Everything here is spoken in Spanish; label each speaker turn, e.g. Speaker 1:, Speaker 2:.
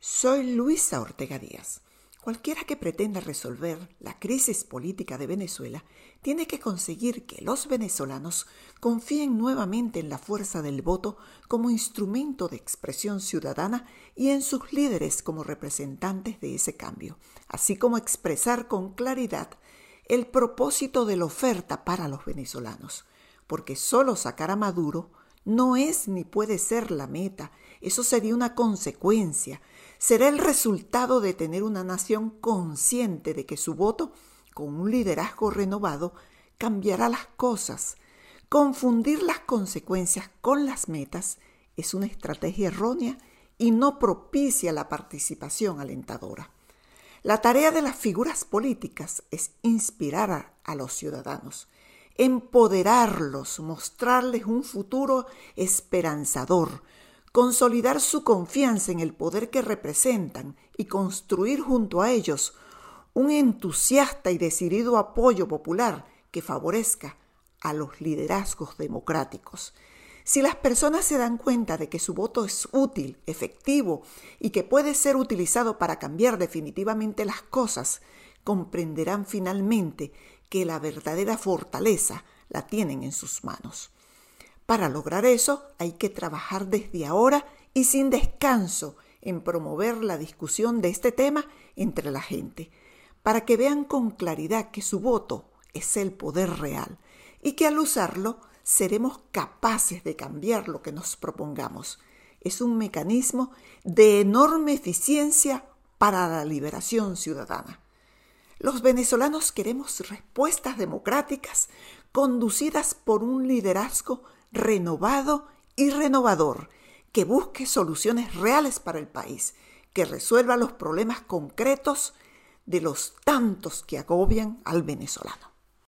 Speaker 1: Soy Luisa Ortega Díaz. Cualquiera que pretenda resolver la crisis política de Venezuela tiene que conseguir que los venezolanos confíen nuevamente en la fuerza del voto como instrumento de expresión ciudadana y en sus líderes como representantes de ese cambio, así como expresar con claridad el propósito de la oferta para los venezolanos, porque solo sacar a Maduro no es ni puede ser la meta, eso sería una consecuencia, será el resultado de tener una nación consciente de que su voto, con un liderazgo renovado, cambiará las cosas. Confundir las consecuencias con las metas es una estrategia errónea y no propicia la participación alentadora. La tarea de las figuras políticas es inspirar a, los ciudadanos, empoderarlos, mostrarles un futuro esperanzador, consolidar su confianza en el poder que representan y construir junto a ellos un entusiasta y decidido apoyo popular que favorezca a los liderazgos democráticos. Si las personas se dan cuenta de que su voto es útil, efectivo y que puede ser utilizado para cambiar definitivamente las cosas, comprenderán finalmente que la verdadera fortaleza la tienen en sus manos. Para lograr eso hay que trabajar desde ahora y sin descanso en promover la discusión de este tema entre la gente, para que vean con claridad que su voto es el poder real y que al usarlo seremos capaces de cambiar lo que nos propongamos. Es un mecanismo de enorme eficiencia para la liberación ciudadana. Los venezolanos queremos respuestas democráticas conducidas por un liderazgo renovado y renovador, que busque soluciones reales para el país, que resuelva los problemas concretos de los tantos que agobian al venezolano.